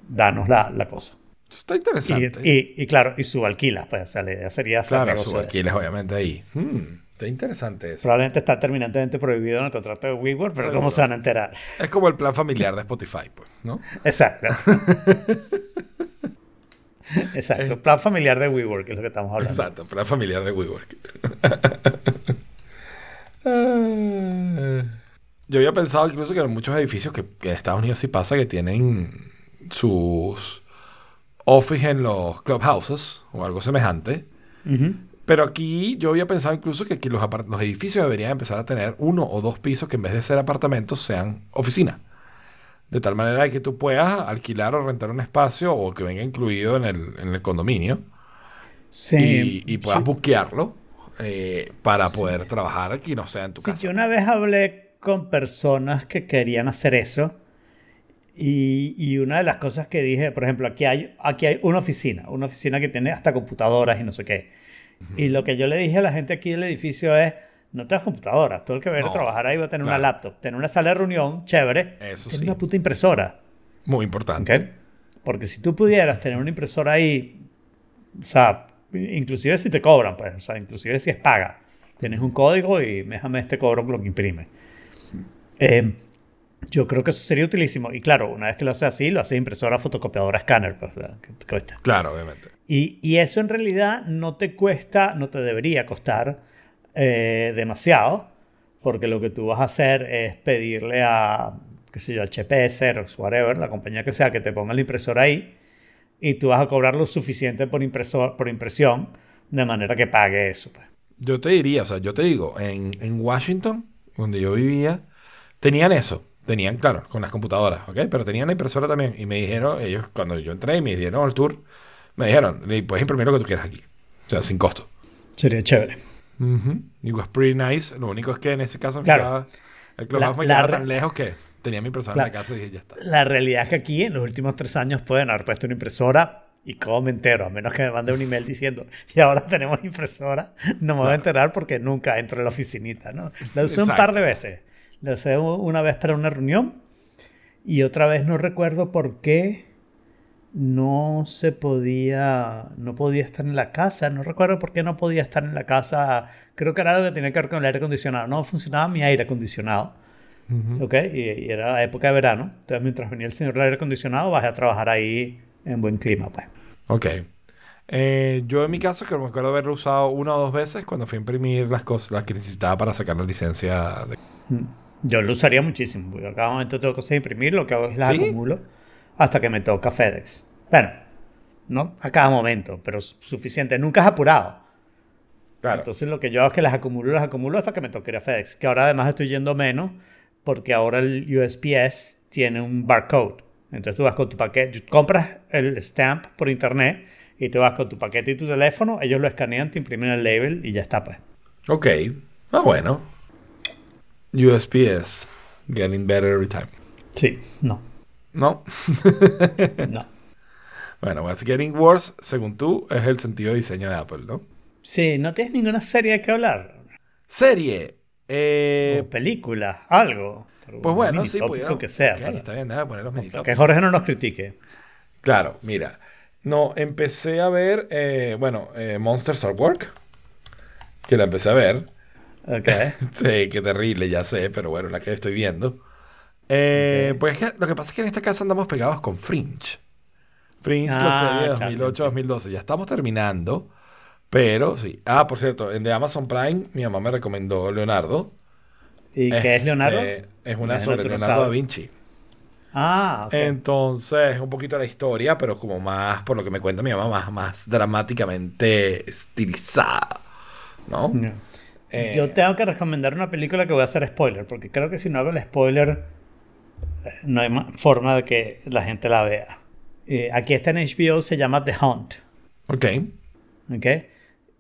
danos la, la cosa. Está Y, interesante. y, y claro, y subalquilas, pues, o sea, la idea sería hacer claro, subalquiles obviamente ahí. Hmm, está interesante eso. Probablemente está terminantemente prohibido en el contrato de WeWork, pero ¿cómo se van a enterar? Es como el plan familiar de Spotify, pues, ¿no? Exacto. Exacto. Plan familiar de WeWork es lo que estamos hablando. Exacto, plan familiar de WeWork. Ah. Yo había pensado incluso que en muchos edificios que, que en Estados Unidos sí pasa que tienen sus office en los clubhouses o algo semejante. Ujú. Pero aquí yo había pensado incluso que aquí los, los edificios deberían empezar a tener uno o dos pisos que en vez de ser apartamentos sean oficinas. De tal manera que tú puedas alquilar o rentar un espacio o que venga incluido en el, en el condominio Sí. y, y puedas Sí. buquearlo eh, para poder trabajar aquí, no sea en tu Sí, casa. yo una vez hablé con personas que querían hacer eso y, y una de las cosas que dije, por ejemplo, aquí hay, aquí hay una oficina, una oficina que tiene hasta computadoras y no sé qué. Y lo que yo le dije a la gente aquí del edificio es, no tengas computadoras, todo el que va a ir a No, trabajar ahí va a tener una claro. laptop, tener una sala de reunión, chévere, Eso tener sí. una puta impresora. Muy importante. ¿ok? Porque si tú pudieras tener una impresora ahí, o sea, inclusive si te cobran, pues, o sea, inclusive si es paga, tienes un código y déjame este cobro lo que imprime. Eh, yo creo que eso sería utilísimo. Y claro, una vez que lo haces así, lo haces impresora, fotocopiadora, escáner, pues. Claro, obviamente. Y, y eso en realidad no te cuesta, no te debería costar eh, demasiado, porque lo que tú vas a hacer es pedirle a, qué sé yo, HP, Xerox, whatever, la compañía que sea, que te ponga la impresora ahí, y tú vas a cobrar lo suficiente por, impresor, por impresión, de manera que pague eso. Pues. Yo te diría, o sea, yo te digo, en, en Washington, donde yo vivía, tenían eso. Tenían, claro, con las computadoras, ¿ok? Pero tenían la impresora también. Y me dijeron, ellos, cuando yo entré y me dieron el tour, me dijeron, "Y puedes imprimir lo que tú quieras aquí. O sea, sin costo. Sería chévere. Ujú. Y was pretty nice. Lo único es que en ese caso me Claro. quedaba- el me quedaba tan lejos que tenía mi impresora Claro. en la casa y dije, ya está. La realidad es que aquí en los últimos tres años pueden haber puesto una impresora y cómo me entero, a menos que me mande un email diciendo, y ahora tenemos impresora, no me voy a enterar porque nunca entro en la oficinita, ¿no? La usé un par de veces. La usé una vez para una reunión y otra vez no recuerdo por qué no se podía, no podía estar en la casa, no recuerdo por qué no podía estar en la casa, creo que era algo que tenía que ver con el aire acondicionado, no funcionaba mi aire acondicionado. ¿ok? Y, y era época de verano. Entonces, mientras venía el señor del aire acondicionado, bajé a trabajar ahí en buen clima, pues. Ok. Eh, yo en mi caso, que me acuerdo haberlo usado una o dos veces cuando fui a imprimir las cosas, las que necesitaba para sacar la licencia. De... Yo lo usaría muchísimo, porque a cada momento tengo cosas de imprimir, lo que hago es las ¿Sí? acumulo hasta que me toca FedEx. Bueno, no a cada momento, pero su- suficiente. Nunca es apurado. Claro. Entonces lo que yo hago es que las acumulo, las acumulo hasta que me toque ir a FedEx. Que ahora además estoy yendo menos porque ahora el USPS tiene un barcode. Entonces tú vas con tu paquete, compras el stamp por internet y tú vas con tu paquete y tu teléfono, ellos lo escanean, te imprimen el label y ya está pues. Ok. Ah, bueno. USPS. Getting better every time. Sí, no, ¿No? no. bueno, What's Getting Worse, según tú, es el sentido de diseño de Apple, ¿no? Sí, no tienes ninguna serie de que hablar. Serie. Eh, o película, algo. pues bueno, sí, pudieron. que sea. Ok, para- está bien, nada, poner los que Jorge no nos critique. Claro, mira. No, empecé a ver, eh, bueno, eh, Monsters at Work. Que la empecé a ver. Ok. Sí, qué terrible, ya sé, pero bueno, la que estoy viendo. Eh, Ok. Pues es que lo que pasa es que en esta casa andamos pegados con Fringe. Fringe, Ah, la serie de claro, 2008-2012. Ya estamos terminando, pero sí. Ah, por cierto, en de Amazon Prime, mi mamá me recomendó Leonardo. ¿Y qué es Leonardo? Este, Es una sobre Leonardo da. Vinci. Ah, ok. Entonces, un poquito la historia, pero como más, por lo que me cuenta mi mamá, más, más dramáticamente estilizada. ¿No? No. Eh, Yo tengo que recomendar una película que voy a hacer spoiler, porque creo que si no hago el spoiler, eh, no hay ma- forma de que la gente la vea. Eh, aquí está en HBO, se llama The Hunt. Ok. ¿ok?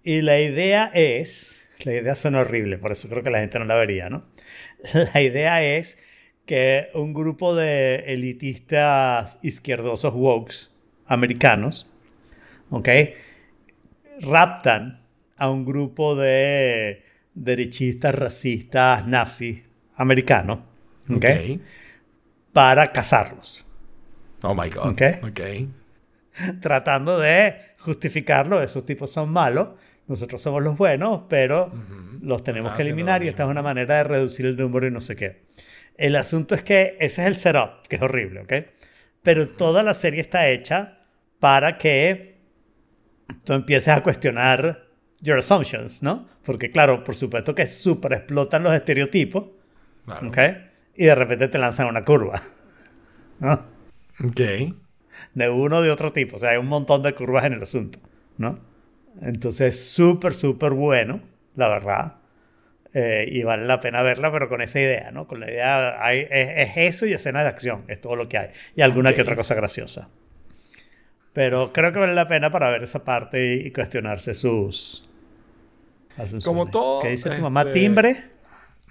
Y la idea es, la idea suena horrible, por eso creo que la gente no la vería, ¿no? La idea es que un grupo de elitistas izquierdosos wokes americanos, ¿ok? Raptan a un grupo de derechistas, racistas, nazis americanos, ¿ok? Ok. Para cazarlos. Oh my God. Ok. Ok. tratando de justificarlo. Esos tipos son malos, nosotros somos los buenos, pero los tenemos que eliminar y esta es una manera de reducir el número y no sé qué. El asunto es que ese es el setup, que es horrible, ¿ok? Pero toda la serie está hecha para que tú empieces a cuestionar your assumptions, ¿no? Porque claro, por supuesto que súper explotan los estereotipos, Claro. ¿ok? Y de repente te lanzan una curva, ¿no? Ok. de uno o de otro tipo. O sea, hay un montón de curvas en el asunto, ¿no? Entonces, súper, súper bueno, la verdad. Eh, y vale la pena verla, pero con esa idea, ¿no? Con la idea, hay, es, es eso y escena de acción, es todo lo que hay. Y alguna que otra cosa graciosa. Pero creo que vale la pena para ver esa parte y, y cuestionarse sus... Como todo, ¿Qué dice tu mamá? este- ¿Timbre?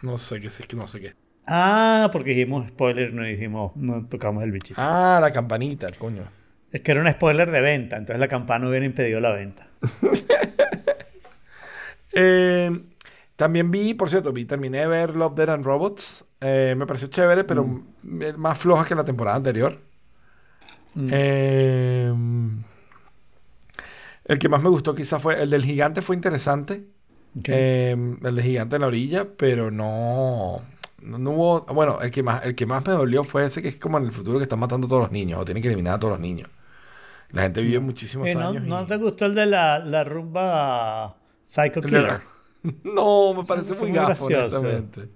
No sé qué, que no sé qué. Ah, porque dijimos spoiler, no dijimos, no tocamos el bichito. Ah, la campanita, coño. Es que era un spoiler de venta, entonces la campana hubiera impedido la venta. Eh, también vi, por cierto, vi, terminé de ver Love, Dead and Robots. Eh, me pareció chévere, pero Mm. más floja que la temporada anterior. Eh, el que más me gustó quizás fue el del gigante, fue interesante. Eh, el de gigante en la orilla, pero no, no, no hubo. Bueno, el que más, el que más me dolió fue ese que es como en el futuro que están matando a todos los niños o tienen que eliminar a todos los niños. La gente vive muchísimos Eh, ¿no, años. y- ¿No te gustó el de la, la rumba Psycho Killer? la- No, me parece muy muy gafo, honestamente. Me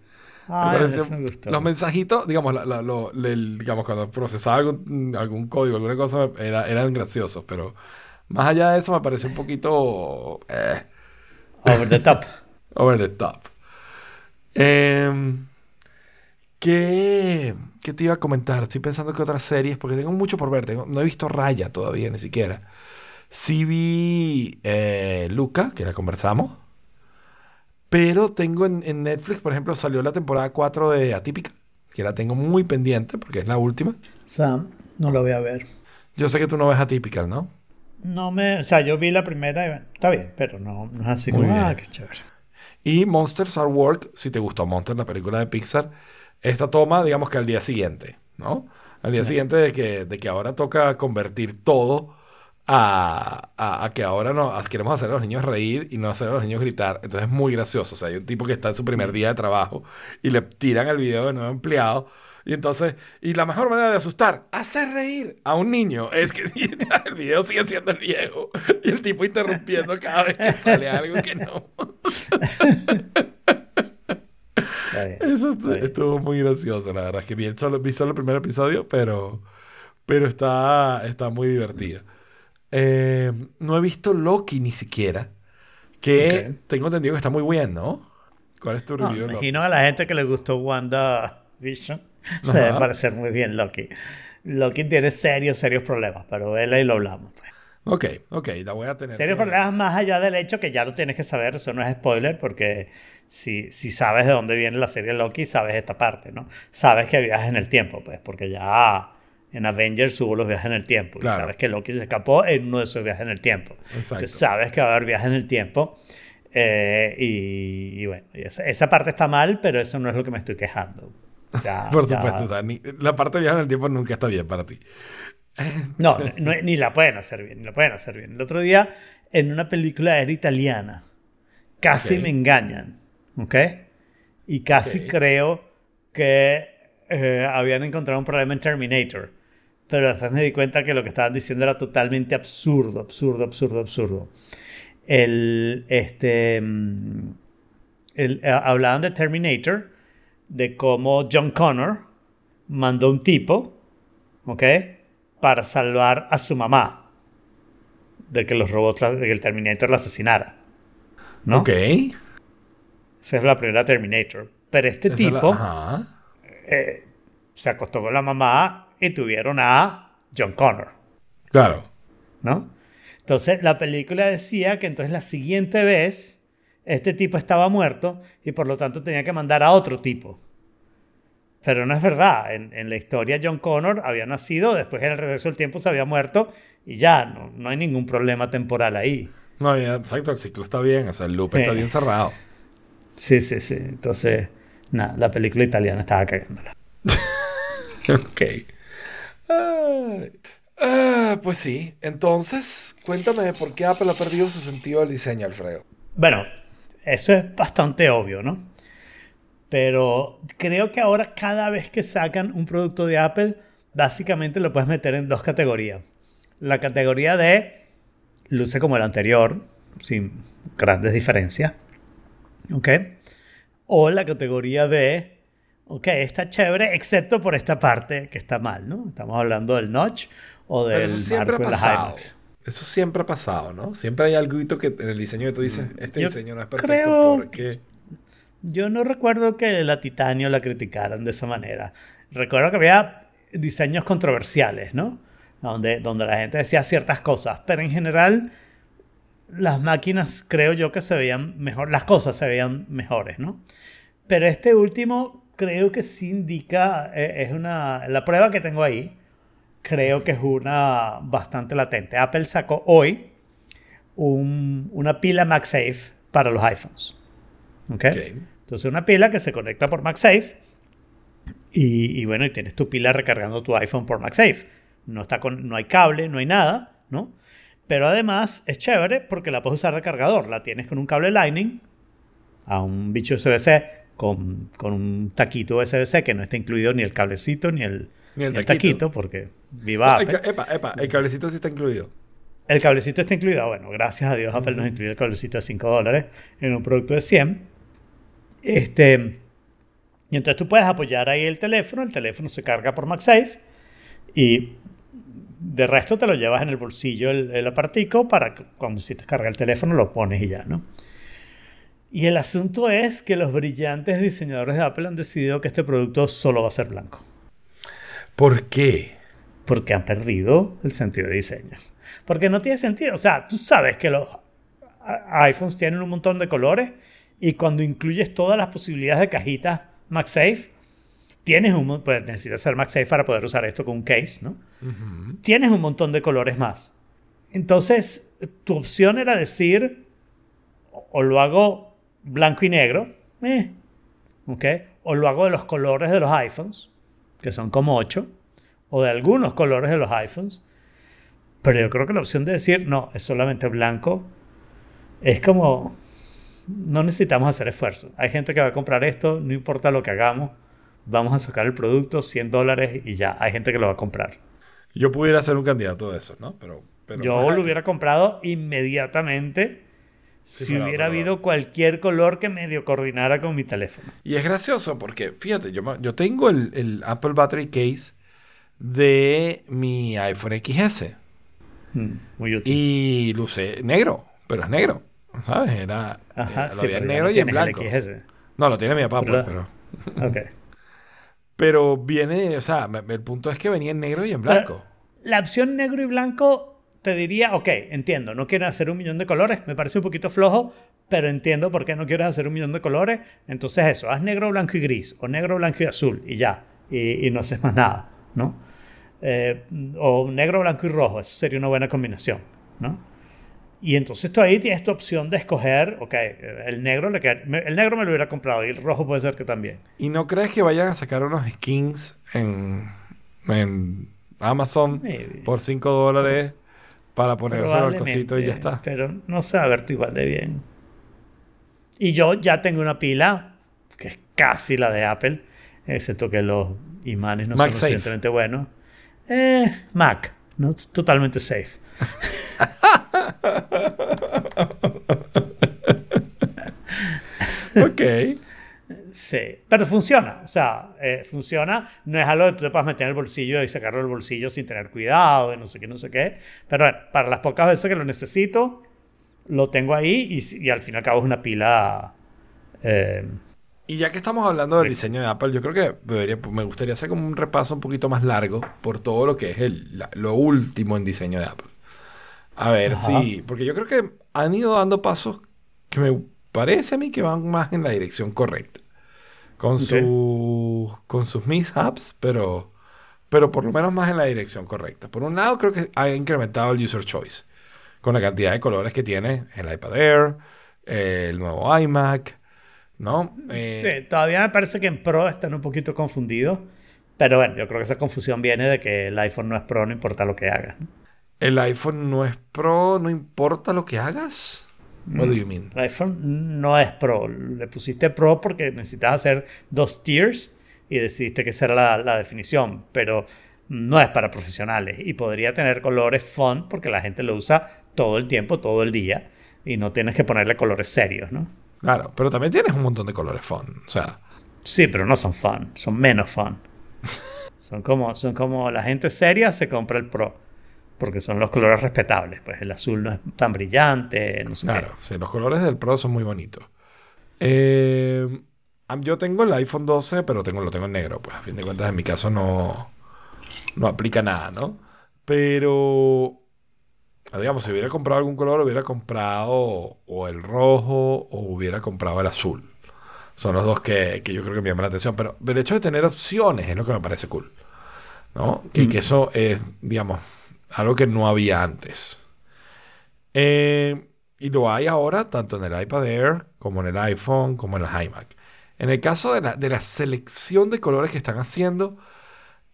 Ah, ese me gustó. los mensajitos, digamos, la- la- lo- el- digamos, cuando procesaba algún, algún código, alguna cosa, era- eran graciosos, pero más allá de eso me pareció un poquito eh, Over the top. over the top. Em, ¿qué, qué te iba a comentar? Estoy pensando que otras series, porque tengo mucho por ver. tengo- no he visto Raya todavía, ni siquiera. Sí vi eh, Luca, que la conversamos. Pero tengo en, en Netflix, por ejemplo, salió la temporada 4 de Atípica, que la tengo muy pendiente porque es la última. Sam, no lo voy a ver. Yo sé que tú no ves Atypical, ¿no? No me... O sea, yo vi la primera y bueno, está bien, pero no, no es así Muy como, bien. ah, qué chévere. Y Monsters at Work, si te gustó Monsters, la película de Pixar, esta toma, digamos que al día siguiente, ¿no? Al día siguiente de que, de que ahora toca convertir todo a, a- a que ahora no, a- queremos hacer a los niños reír y no hacer a los niños gritar. Entonces es muy gracioso. O sea, hay un tipo que está en su primer día de trabajo y le tiran el video de nuevo empleado. Y entonces, y la mejor manera de asustar, hacer reír a un niño, es que el video sigue siendo el viejo y el tipo interrumpiendo cada vez que sale algo que no. Bien. Eso bien. estuvo muy gracioso, la verdad. Es que vi solo, vi solo el primer episodio, pero, pero está, está muy divertida. Eh, no he visto Loki ni siquiera. Que Ok. tengo entendido que está muy bien, ¿no? ¿Cuál es tu No, review Loki? imagino a la gente que le gustó Wanda Vision. Le debe parecer muy bien Loki. Loki tiene serios, serios problemas, pero él ahí lo hablamos. pues. Ok, ok, la voy a tener. Serios que- problemas más allá del hecho que ya lo tienes que saber, eso no es spoiler, porque si, si sabes de dónde viene la serie Loki, sabes esta parte, ¿no? Sabes que viajes en el tiempo, pues, porque ya en Avengers hubo los viajes en el tiempo, y Claro. sabes que Loki se escapó en uno de esos viajes en el tiempo. Exacto. Entonces sabes que va a haber viajes en el tiempo, eh, y, y bueno, y esa, esa parte está mal, pero eso no es lo que me estoy quejando. Ya- Por ya- supuesto, o sea, ni- la parte de viaje en el tiempo nunca está bien para ti. No, no, ni la pueden hacer bien, ni la pueden hacer bien. El otro día, en una película era italiana, casi me engañan, ¿ok? Y casi creo que eh, habían encontrado un problema en Terminator. Pero después me di cuenta que lo que estaban diciendo era totalmente absurdo, absurdo, absurdo, absurdo. El, este, mm, el- eh, hablaban de Terminator, de cómo John Connor mandó un tipo, ¿ok? Para salvar a su mamá de que los robots, de que el Terminator la asesinara. ¿no? Ok. Esa es la primera Terminator. Pero este Esa es la- tipo eh, se acostó con la mamá y tuvieron a John Connor, Claro. ¿no? Entonces la película decía que entonces la siguiente vez este tipo estaba muerto y por lo tanto tenía que mandar a otro tipo. Pero no es verdad. En, en la historia John Connor había nacido, después en el regreso del tiempo se había muerto y ya, no, no hay ningún problema temporal ahí. No, ya, exacto, el ciclo está bien, o sea, el loop está Eh. bien cerrado. Sí, sí, sí. Entonces, nada, la película italiana estaba cagándola. ok. Ay. Ah, pues sí, entonces, cuéntame por qué Apple ha perdido su sentido del diseño, Alfredo. Bueno, eso es bastante obvio, ¿no? Pero creo que ahora cada vez que sacan un producto de Apple, básicamente lo puedes meter en dos categorías. La categoría de luce como el anterior, sin grandes diferencias. ¿Ok? O la categoría de, ok, está chévere, excepto por esta parte que está mal, ¿no? Estamos hablando del notch o del Pero eso siempre ha marco pasado. Eso siempre ha pasado, ¿no? Siempre hay algo que en el diseño que tú dices, este Yo diseño no es perfecto creo porque... Yo no recuerdo que la Titanio la criticaran de esa manera. Recuerdo que había diseños controversiales, ¿no? Donde, donde la gente decía ciertas cosas, pero en general las máquinas creo yo que se veían mejor, las cosas se veían mejores, ¿no? Pero este último creo que sí indica, eh, es una, la prueba que tengo ahí, creo que es una bastante latente. Apple sacó hoy un- una pila MagSafe para los iPhones. ¿ok? Ok. Entonces una pila que se conecta por MagSafe y, y bueno, y tienes tu pila recargando tu iPhone por MagSafe. No, está con, no hay cable, no hay nada, ¿no? Pero además es chévere porque la puedes usar de cargador. La tienes con un cable Lightning a un bicho USB-C con, con un taquito USB-C que no está incluido ni el cablecito ni el, Ni el ni el taquito. taquito porque viva Apple. epa, epa, el cablecito sí está incluido. El cablecito está incluido. Bueno, gracias a Dios Apple nos incluye el cablecito de 5 dólares en un producto de 100. Este, y entonces tú puedes apoyar ahí el teléfono, el teléfono se carga por MagSafe y de resto te lo llevas en el bolsillo el, el aparatico para que cuando si te carga el teléfono lo pones y ya, ¿no? Y el asunto es que los brillantes diseñadores de Apple han decidido que este producto solo va a ser blanco ¿Por qué? porque han perdido el sentido de diseño. Porque no tiene sentido. O sea, tú sabes que los iPhones tienen un montón de colores y cuando incluyes todas las posibilidades de cajitas MagSafe, tienes un pues necesitas ser MagSafe para poder usar esto con un case, ¿no? Tienes un montón de colores más. Entonces, tu opción era decir, o- lo hago blanco y negro, eh, ¿ok? O lo hago de los colores de los iPhones, que son como 8, o de algunos colores de los iPhones. Pero yo creo que la opción de decir, no, es solamente blanco, es como, no necesitamos hacer esfuerzo. Hay gente que va a comprar esto, no importa lo que hagamos, vamos a sacar el producto, 100 dólares y ya, hay gente que lo va a comprar. Yo pudiera ser un candidato de esos, ¿no? Pero, pero Yo lo hubiera comprado inmediatamente Sí, si hubiera habido cualquier color que medio coordinara con mi teléfono. Y es gracioso porque, fíjate, yo, yo tengo el, el Apple Battery Case de mi iPhone XS Mm, Muy útil. y luce negro, pero es negro, ¿sabes? Era, Ajá, lo sí, había en negro no y en el blanco. XS. No, lo tiene mi papá, pues, pero... Ok. Pero viene, o sea, el punto es que venía en negro y en blanco. La opción negro y blanco te diría, ok, entiendo, no quieren hacer un millón de colores, me parece un poquito flojo, pero entiendo por qué no quieres hacer un millón de colores. Entonces eso, haz negro, blanco y gris, o negro, blanco y azul, y ya, y, no haces más nada, ¿no? Eh, o negro, blanco y rojo, eso sería una buena combinación, ¿no? Y entonces tú ahí tienes tu opción de escoger, ok, el negro, le el negro me lo hubiera comprado y el rojo puede ser que también. ¿Y no crees que vayan a sacar unos skins en, en Amazon por 5 dólares para ponerse al cosito y ya está? Pero no se va a verte igual de bien. Y yo ya tengo una pila que es casi la de Apple, excepto que los imanes no son suficientemente buenos. Eh, Mac, no es totalmente safe. ok. Sí, pero funciona, o sea, eh, funciona, no es algo que tú te puedas meter en el bolsillo y sacarlo del bolsillo sin tener cuidado y no sé qué, no sé qué, pero bueno, para las pocas veces que lo necesito, lo tengo ahí y, y al fin y al cabo es una pila... Eh, y ya que estamos hablando del diseño de Apple, yo creo que me gustaría hacer como un repaso un poquito más largo por todo lo que es el, lo último en diseño de Apple. A ver, sí, porque yo creo que han ido dando pasos que me parece a mí que van más en la dirección correcta. Con, con sus mishaps, pero, pero por lo menos más en la dirección correcta. Por un lado, creo que ha incrementado el user choice con la cantidad de colores que tiene el iPad Air, el nuevo iMac, ¿no? Eh, sí, todavía me parece que en Pro están un poquito confundidos. Pero bueno, yo creo que esa confusión viene de que el iPhone no es Pro, no importa lo que hagas. ¿El iPhone no es Pro, no importa lo que hagas? What do you mean? IPhone no es Pro. Le pusiste Pro porque necesitas hacer dos tiers y decidiste que esa era la, definición. Pero no es para profesionales y podría tener colores fun porque la gente lo usa todo el tiempo, todo el día y no tienes que ponerle colores serios, ¿no? Claro, pero también tienes un montón de colores fun, o sea. Sí, pero no son fun, son menos fun. son como, son como la gente seria se compra el Pro porque son los colores respetables. Pues el azul no es tan brillante, no sé Claro, sí, los colores del Pro son muy bonitos. Eh, yo tengo el iPhone 12, pero tengo, lo tengo en negro. Pues a fin de cuentas, en mi caso no, no aplica nada, ¿no? Pero, digamos, si hubiera comprado algún color, hubiera comprado o el rojo o hubiera comprado el azul. Son los dos que, yo creo que me llaman la atención. Pero el hecho de tener opciones es lo que me parece cool. ¿No? Que, que mm. eso es, digamos, algo que no había antes. Eh, y lo hay ahora tanto en el iPad Air como en el iPhone como en el iMac. En el caso de la, de la selección de colores que están haciendo,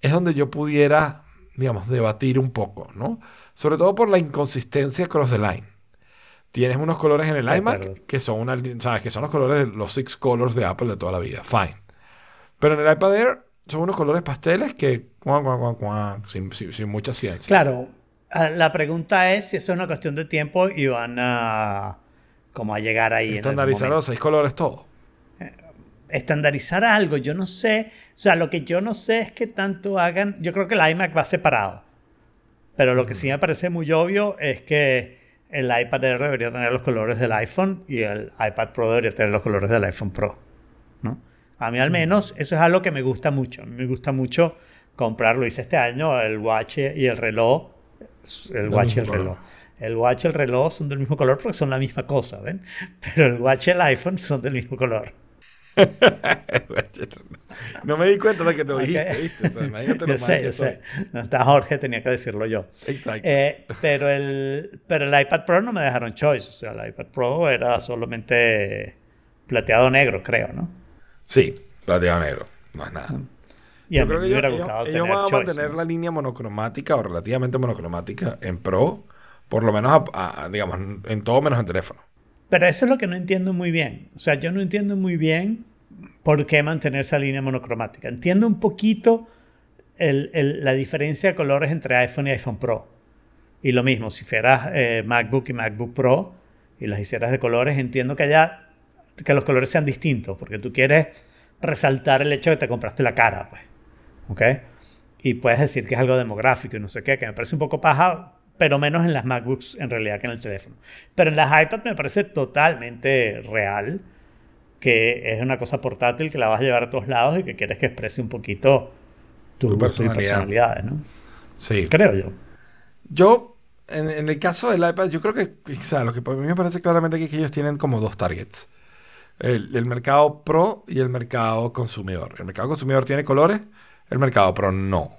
es donde yo pudiera, digamos, debatir un poco, ¿no? Sobre todo por la inconsistencia cross the line. Tienes unos colores en el iMac que son, una, ¿sabes? que son los colores de los six colors de Apple de toda la vida. Fine. Pero en el iPad Air son unos colores pasteles que sin, sin, mucha ciencia. Claro, la pregunta es si eso es una cuestión de tiempo y van a como a llegar ahí. Estandarizar los seis colores todo. Eh, estandarizar algo, yo no sé. O sea, lo que yo no sé es que tanto hagan. Yo creo que el iMac va separado. Pero lo que sí me parece muy obvio es que el iPad Air debería tener los colores del iPhone y el iPad Pro debería tener los colores del iPhone Pro. ¿no? A mí al menos eso es algo que me gusta mucho. A mí me gusta mucho comprar, lo hice este año, el watch y el reloj. El watch y el reloj. El watch y el reloj son del mismo color porque son la misma cosa, ¿ven? Pero el watch y el iPhone son del mismo color. no me di cuenta de que te lo dijiste, ¿viste? O sea, imagínate lo sé, sé. No está Jorge, tenía que decirlo yo. Exacto. Eh, pero, el, pero el iPad Pro no me dejaron choice. O sea, el iPad Pro era solamente plateado negro, creo, ¿no? Sí, plateado negro, más nada. Y Yo creo que ellos, van a mantener la línea monocromática o relativamente monocromática en Pro, por lo menos, digamos, en todo menos en teléfono. Pero eso es lo que no entiendo muy bien. O sea, yo no entiendo muy bien por qué mantener esa línea monocromática. Entiendo un poquito la diferencia de colores entre iPhone y iPhone Pro. Y lo mismo, si fueras eh, MacBook y MacBook Pro y las hicieras de colores, entiendo que haya que los colores sean distintos, porque tú quieres resaltar el hecho de que te compraste la cara, pues. ¿Ok? Y puedes decir que es algo demográfico y no sé qué, que me parece un poco paja, pero menos en las MacBooks en realidad que en el teléfono. Pero en las iPad me parece totalmente real que es una cosa portátil que la vas a llevar a todos lados y que quieres que exprese un poquito tu, personalidad. ¿no? Sí. Creo yo. Yo en, en el caso del iPad, yo creo que, o sea, lo que a mí me parece claramente que ellos tienen como dos targets. El, el mercado pro y el mercado consumidor. El mercado consumidor tiene colores, el mercado pro no.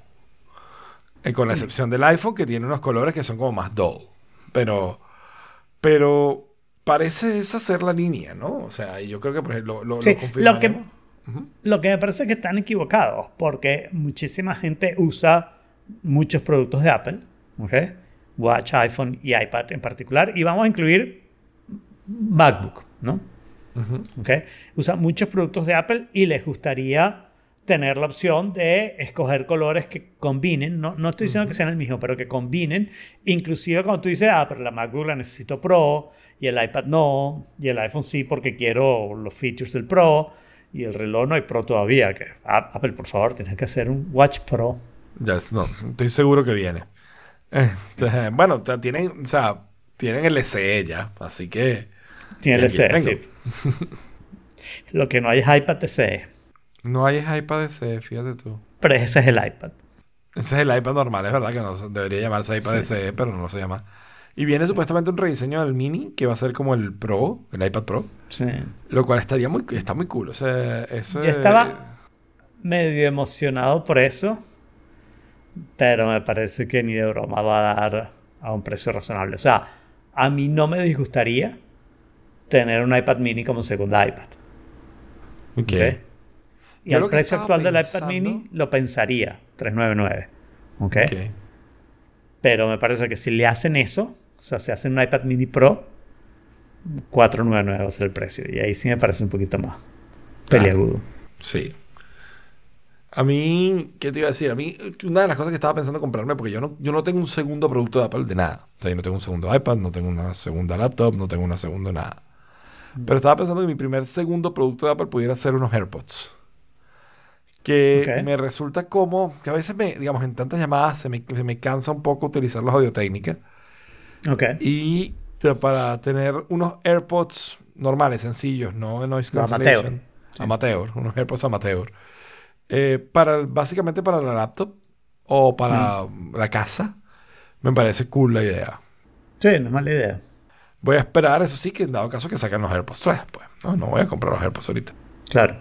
Eh, con la excepción del iPhone, que tiene unos colores que son como más dull. Pero, pero parece esa ser la línea, ¿no? O sea, yo creo que por ejemplo, lo, Sí, lo lo que, lo que me parece es que están equivocados, porque muchísima gente usa muchos productos de Apple, ¿ok? Watch, iPhone y iPad en particular, y vamos a incluir MacBook, ¿no? ¿Ok? Usan muchos productos de Apple y les gustaría tener la opción de escoger colores que combinen, no, no estoy diciendo que sean el mismo, pero que combinen, inclusive cuando tú dices, ah, pero la MacBook la necesito Pro, y el iPad no, y el iPhone sí porque quiero los features del Pro, y el reloj no hay Pro todavía, que ah, Apple, por favor, tienes que hacer un Watch Pro. Ya, es- no, estoy seguro que viene. Eh, bueno, tienen, o sea, tienen el SE ya, así que Tiene el SE, sí. Lo que no hay es iPad SE, no hay iPad SE, fíjate tú. pero ese es el iPad. Ese es el iPad normal, es verdad que no debería llamarse iPad SE, pero no se llama. Y viene supuestamente un rediseño del Mini que va a ser como el Pro, el iPad Pro, Sí. lo cual estaría muy, está muy cool. O sea, ese- Yo estaba medio emocionado por eso, pero me parece que ni de broma va a dar a un precio razonable. O sea, a mí no me disgustaría tener un iPad mini como segunda iPad. Ok. Y Yo al precio actual del iPad mini lo pensaría, 399. ¿ok? Ok. Pero me parece que si le hacen eso, o sea, si hacen un iPad mini Pro, 499 va a ser el precio. Y ahí sí me parece un poquito más peliagudo. Sí. A mí, ¿qué te iba a decir? A mí, una de las cosas que estaba pensando comprarme, porque yo no, yo no tengo un segundo producto de Apple de nada. O sea, yo no tengo un segundo iPad, no tengo una segunda laptop, no tengo una segunda nada. Pero estaba pensando que mi primer segundo producto de Apple pudiera ser unos AirPods. Que Ok. me resulta como, que a veces me, digamos, en tantas llamadas se me, se me cansa un poco utilizar los audio técnica. Ok. Y para tener unos AirPods normales, sencillos, no de noise cancellation. amateur. Amateur, unos AirPods amateur. Eh, para, básicamente para la laptop o para la casa, me parece cool la idea. Sí, no es mala idea. Voy a esperar, eso sí, que en dado caso que saquen los AirPods 3, pues. No, no voy a comprar los AirPods ahorita. Claro.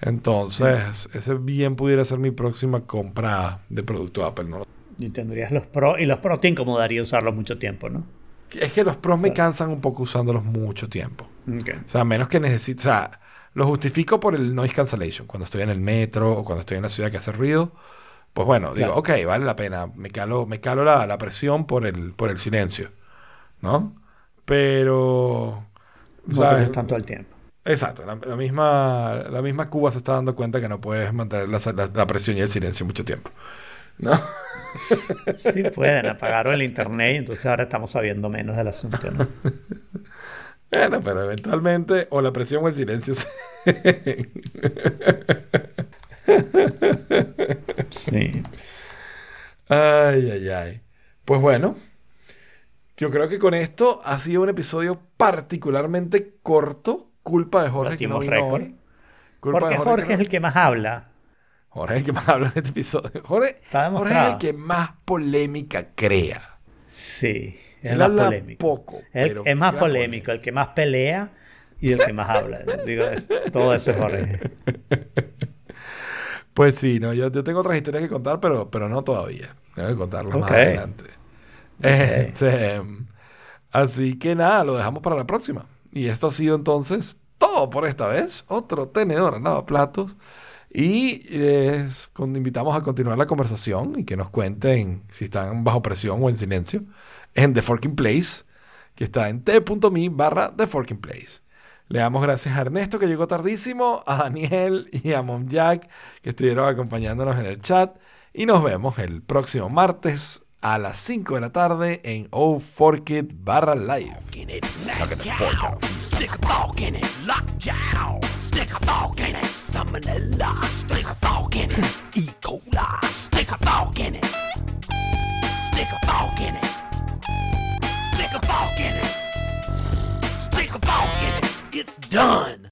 Entonces, ese bien pudiera ser mi próxima compra de producto Apple, ¿no? Y tendrías los Pro. Y los Pro te incomodaría usarlos mucho tiempo, ¿no? Es que los pros me cansan un poco usándolos mucho tiempo. Ok. O sea, a menos que necesite. O sea, lo justifico por el noise cancellation. Cuando estoy en el metro o cuando estoy en la ciudad que hace ruido. Pues bueno, digo, Claro. ok, vale la pena. Me calo, me calo la, la presión por el, por el silencio. ¿No? Pero. No ¿sabes? tanto el tiempo. Exacto. La, la misma, la misma Cuba se está dando cuenta que no puedes mantener la, la- la presión y el silencio mucho tiempo. ¿No? Sí, pueden. Apagaron el internet y entonces ahora estamos sabiendo menos del asunto, ¿no? Bueno, pero eventualmente o la presión o el silencio se- Sí. Ay, ay, ay. Pues bueno, yo creo que con esto ha sido un episodio particularmente corto. Culpa de Jorge que no vino récord. hoy. Culpa Porque de Jorge es el que más habla. Jorge es el que más habla en este episodio. Jorge, Jorge es el que más polémica crea. Sí. Es más habla polémico. poco, El- es más polémico, el que más pelea y el que más habla. Digo, es- todo eso es Jorge. Pues sí, no, yo, yo tengo otras historias que contar, pero, pero no todavía. Tengo que contarlas más Ok. Este, así que nada, lo dejamos para la próxima. Y esto ha sido entonces todo por esta vez. Otro tenedor en lavaplatos. Y con- invitamos a continuar la conversación y que nos cuenten si están bajo presión o en silencio en The Forking Place, que está en t.me barra The Forking Place. Le damos gracias a Ernesto que llegó tardísimo, a Daniel y a Mom Jack que estuvieron acompañándonos en el chat. Y nos vemos el próximo martes a las 5 de la tarde en Oh Fork It. Barra live. done.